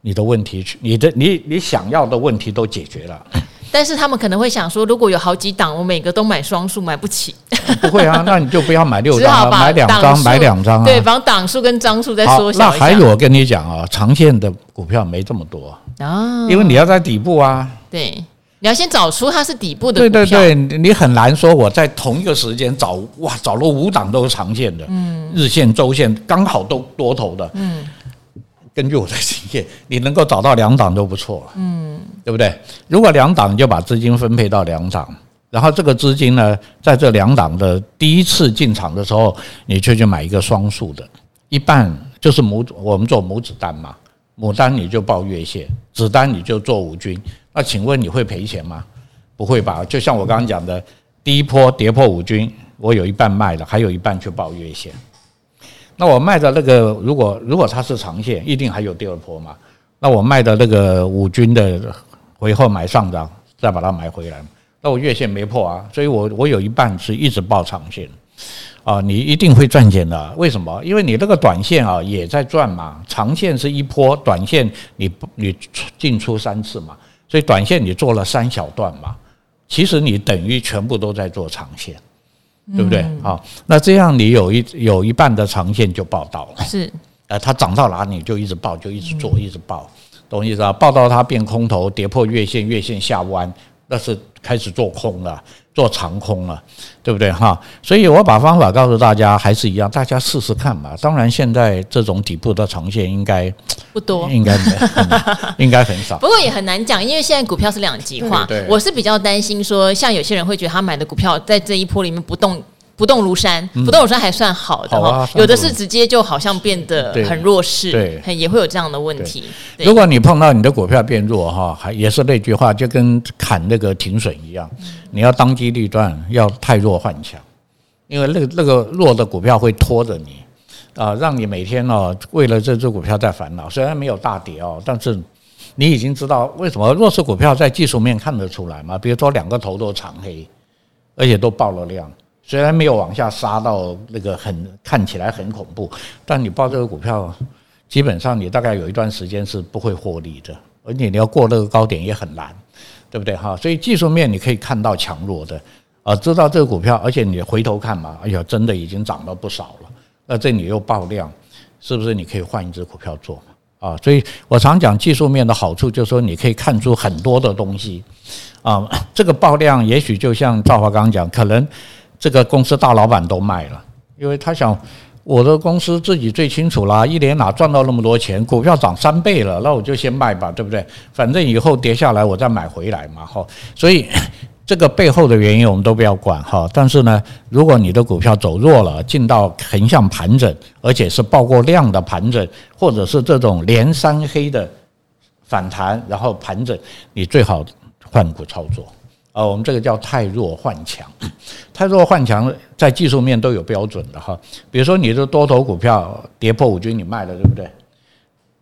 你的问题，你的你你想要的问题都解决了。但是他们可能会想说，如果有好几档，我每个都买双数，买不起。不会啊，那你就不要买六张了，买两张，买两张啊。对，把档数跟张数再缩小。那还有，我跟你讲啊，长线的股票没这么多啊，因为你要在底部啊。对，你要先找出它是底部的。对对对，你很难说我在同一个时间找哇，找了五档都是长线的，嗯，日线、周线刚好都多头的，嗯。根据我的经验，你能够找到两档都不错了，嗯，对不对？如果两档，就把资金分配到两档，然后这个资金呢，在这两档的第一次进场的时候，你就去买一个双数的，一半就是母，我们做母子单嘛，母单你就报月线，子单你就做五均。那请问你会赔钱吗？不会吧？就像我刚刚讲的，第一波跌破五均，我有一半卖了，还有一半去报月线。那我卖的那个，如果如果它是长线，一定还有第二波嘛？那我卖的那个五均的回后买上涨，再把它买回来，那我月线没破啊，所以我我有一半是一直报长线啊，你一定会赚钱的。为什么？因为你那个短线啊也在赚嘛，长线是一波，短线你你进出三次嘛，所以短线你做了三小段嘛，其实你等于全部都在做长线。对不对？好，那这样你有一有一半的长线就报到了，是，呃，它涨到哪里就一直报，就一直做，一直报，懂意思啊？报到它变空头，跌破月线，月线下弯，那是开始做空了，做长空了，对不对？哈，所以我把方法告诉大家，还是一样，大家试试看吧。当然，现在这种底部的长线应该不多，应该应该很少。不过也很难讲，因为现在股票是两极化。我是比较担心说，像有些人会觉得他买的股票在这一波里面不动。不动如山，不动如山还算好的哈，有的是直接就好像变得很弱势，对，也会有这样的问题。如果你碰到你的股票变弱哈，还也是那句话，就跟砍那个停损一样，你要当机立断，要太弱换强，因为那个那个弱的股票会拖着你啊，让你每天哦为了这只股票在烦恼。虽然没有大跌哦，但是你已经知道为什么弱势股票在技术面看得出来嘛？比如说两个头都长黑，而且都爆了量。虽然没有往下杀到那个很看起来很恐怖，但你抱这个股票，基本上你大概有一段时间是不会获利的，而且你要过那个高点也很难对不对哈？所以技术面你可以看到强弱的啊，知道这个股票，而且你回头看嘛，哎呀，真的已经涨了不少了。那这里又爆量，是不是你可以换一只股票做？啊，所以我常讲技术面的好处，就是说你可以看出很多的东西啊。这个爆量，也许就像赵华刚讲，可能这个公司大老板都卖了，因为他想我的公司自己最清楚啦，一年哪赚到那么多钱，股票涨三倍了，那我就先卖吧，对不对？反正以后跌下来我再买回来嘛，哈。所以。这个背后的原因我们都不要管哈，但是呢，如果你的股票走弱了，进到横向盘整，而且是爆过量的盘整，或者是这种连三黑的反弹，然后盘整，你最好换股操作啊。我们这个叫太弱换强，太弱换强在技术面都有标准的哈。比如说你的多头股票跌破五均，你卖了，对不对？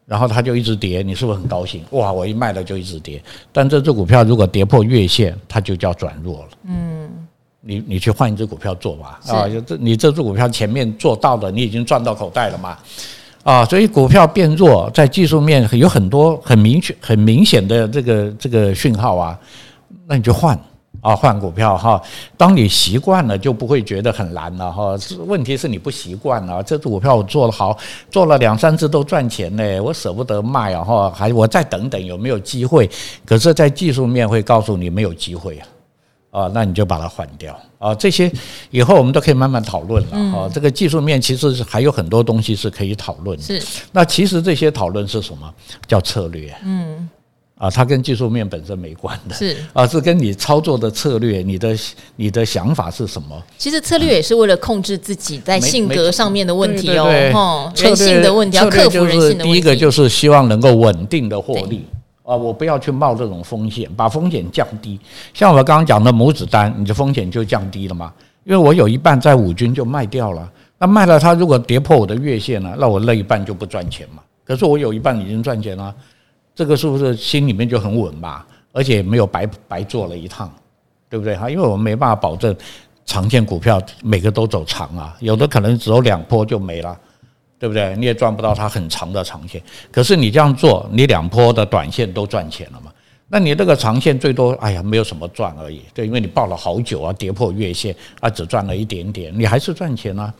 然后它就一直跌，你是不是很高兴？哇，我一卖了就一直跌。但这只股票如果跌破月线，它就叫转弱了。嗯，你你去换一只股票做吧。啊，就这你这只股票前面做到的，你已经赚到口袋了嘛？啊，所以股票变弱，在技术面有很多很明确、很明显的这个这个讯号啊，那你就换。啊，换股票哈，当你习惯了，就不会觉得很难了哈。问题是你不习惯了，这只股票我做得好，做了两三次都赚钱呢，我舍不得卖啊哈，还我再等等有没有机会？可是，在技术面会告诉你没有机会啊，啊，那你就把它换掉啊。这些以后我们都可以慢慢讨论了啊。这个技术面其实是还有很多东西是可以讨论的。是，那其实这些讨论是什么？叫策略。嗯。啊，它跟技术面本身没关的，是啊，是跟你操作的策略，你的你的想法是什么？其实策略也是为了控制自己在性格上面的问题哦，哈，人性的问题要克服人性的问题。第一个就是希望能够稳定的获利啊，我不要去冒这种风险，把风险降低。像我刚刚讲的母子单，你的风险就降低了嘛，因为我有一半在五军就卖掉了，那卖了它如果跌破我的月线了，那我那一半就不赚钱嘛。可是我有一半已经赚钱了。这个是不是心里面就很稳吧？而且没有白白做了一趟，对不对哈？因为我们没办法保证长线股票每个都走长啊，有的可能只有两波就没了，对不对？你也赚不到它很长的长线。可是你这样做，你两波的短线都赚钱了嘛？那你这个长线最多，哎呀，没有什么赚而已，对，因为你抱了好久啊，跌破月线啊，只赚了一点点，你还是赚钱啊。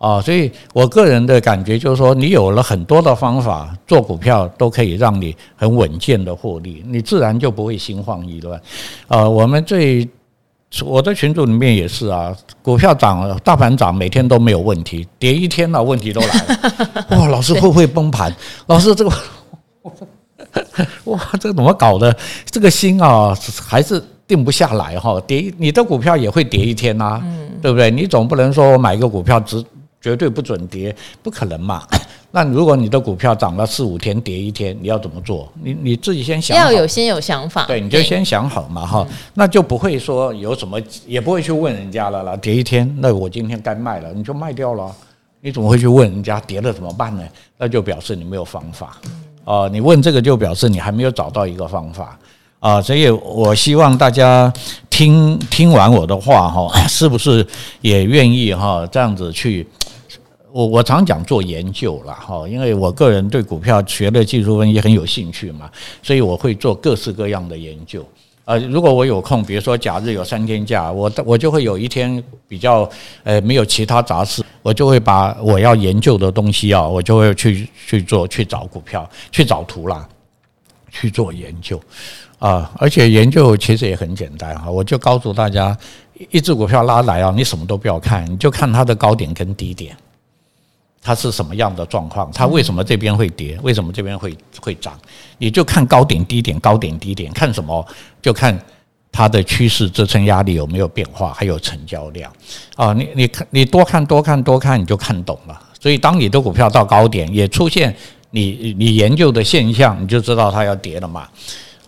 啊，所以我个人的感觉就是说，你有了很多的方法做股票，都可以让你很稳健的获利，你自然就不会心慌意乱。呃，我们最我的群组里面也是啊，股票涨，大盘涨，每天都没有问题，跌一天了，问题都来了。哇，老师会不会崩盘？老师这个，哇，这个怎么搞的？这个心啊，还是定不下来哈。跌，你的股票也会跌一天呐，嗯对不对？你总不能说我买一个股票只。绝对不准跌，不可能嘛？那如果你的股票涨了四五天，跌一天，你要怎么做？你你自己先想好，要有先有想法，对，你就先想好嘛哈。那就不会说有什么，也不会去问人家了啦。跌一天，那我今天该卖了，你就卖掉了。你怎么会去问人家跌了怎么办呢？那就表示你没有方法呃。你问这个就表示你还没有找到一个方法啊。所以我希望大家听听完我的话哈，是不是也愿意哈这样子去？我我常讲做研究了哈，因为我个人对股票学的技术分析很有兴趣嘛，所以我会做各式各样的研究。呃，如果我有空，比如说假日有三天假，我我就会有一天比较呃没有其他杂事，我就会把我要研究的东西啊，我就会去去做去找股票，去找图啦，去做研究啊。而且研究其实也很简单哈，我就告诉大家，一只股票拉来啊，你什么都不要看，你就看它的高点跟低点。它是什么样的状况？它为什么这边会跌？为什么这边会会涨？你就看高点低点，高点低点，看什么？就看它的趋势支撑压力有没有变化，还有成交量啊！你你看，你多看多看多看，你就看懂了。所以，当你的股票到高点也出现你你研究的现象，你就知道它要跌了嘛。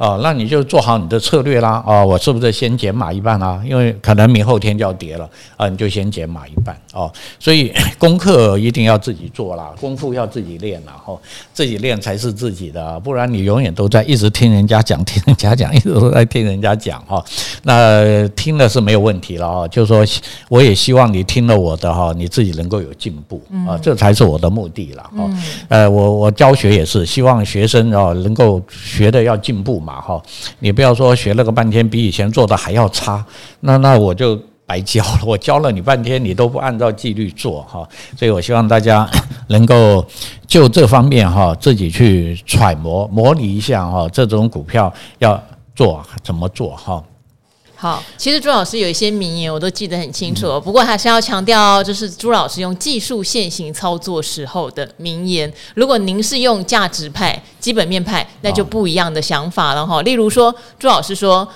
哦，那你就做好你的策略啦。啊，我是不是先减码一半啊？因为可能明后天就要跌了啊，你就先减码一半哦。所以 功课一定要自己做啦，功夫要自己练啦。哈，自己练才是自己的，不然你永远都在一直听人家讲，听人家讲，一直都在听人家讲哈。那听了是没有问题了啊，就是说我也希望你听了我的哈，你自己能够有进步啊，这才是我的目的了。哦，呃，我我教学也是希望学生啊能够学的要进步嘛。嘛，哈，你不要说学了个半天比以前做的还要差，那那我就白教了，我教了你半天，你都不按照纪律做，哈，所以我希望大家 能够就这方面哈自己去揣摩模拟一下哈，这种股票要做怎么做哈。好，其实朱老师有一些名言我都记得很清楚，不过还是要强调，就是朱老师用技术现行操作时候的名言。如果您是用价值派、基本面派，那就不一样的想法了哈。例如说，朱老师说。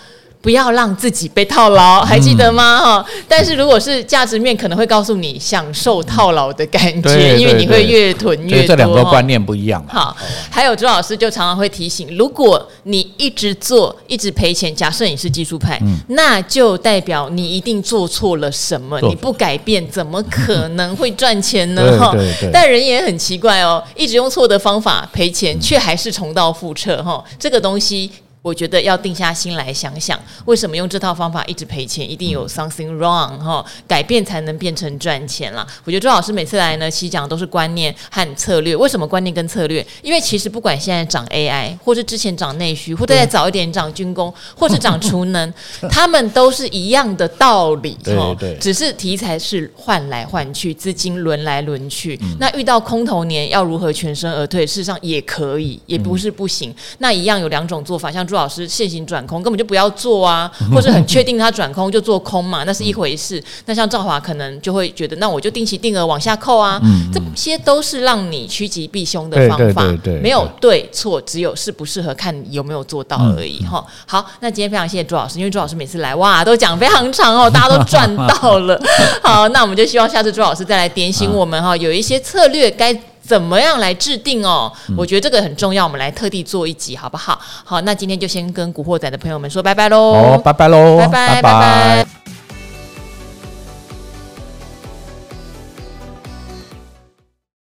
不要让自己被套牢，还记得吗？哈、嗯，但是如果是价值面，可能会告诉你享受套牢的感觉，因为你会越囤越多。这两个观念不一样。好，还有朱老师就常常会提醒，如果你一直做，一直赔钱，假设你是技术派，嗯，那就代表你一定做错了什么，你不改变，怎么可能会赚钱呢？哈，但人也很奇怪哦，一直用错的方法赔钱，却还是重蹈覆辙。哈，这个东西。我觉得要定下心来想想，为什么用这套方法一直赔钱？一定有 something wrong 哈，改变才能变成赚钱啦。我觉得周老师每次来呢，其实讲的都是观念和策略。为什么观念跟策略？因为其实不管现在涨 AI，或是之前涨内需，或者再早一点涨军工，或是涨储能，他们都是一样的道理哈。只是题材是换来换去，资金轮来轮去。那遇到空头年要如何全身而退？事实上也可以，也不是不行。那一样有两种做法，像朱老师现行转空根本就不要做啊，或者很确定他转空就做空嘛，那是一回事。那像赵华可能就会觉得，那我就定期定额往下扣啊，这些都是让你趋吉避凶的方法，没有对错，只有适不适合看你有没有做到而已哈。好，那今天非常谢谢朱老师，因为朱老师每次来哇都讲非常长哦，大家都赚到了。好，那我们就希望下次朱老师再来点醒我们哈，有一些策略该。怎么样来制定哦？我觉得这个很重要，我们来特地做一集，好不好？好，那今天就先跟古惑仔的朋友们说拜拜喽！好，拜拜喽！拜拜拜拜。拜拜。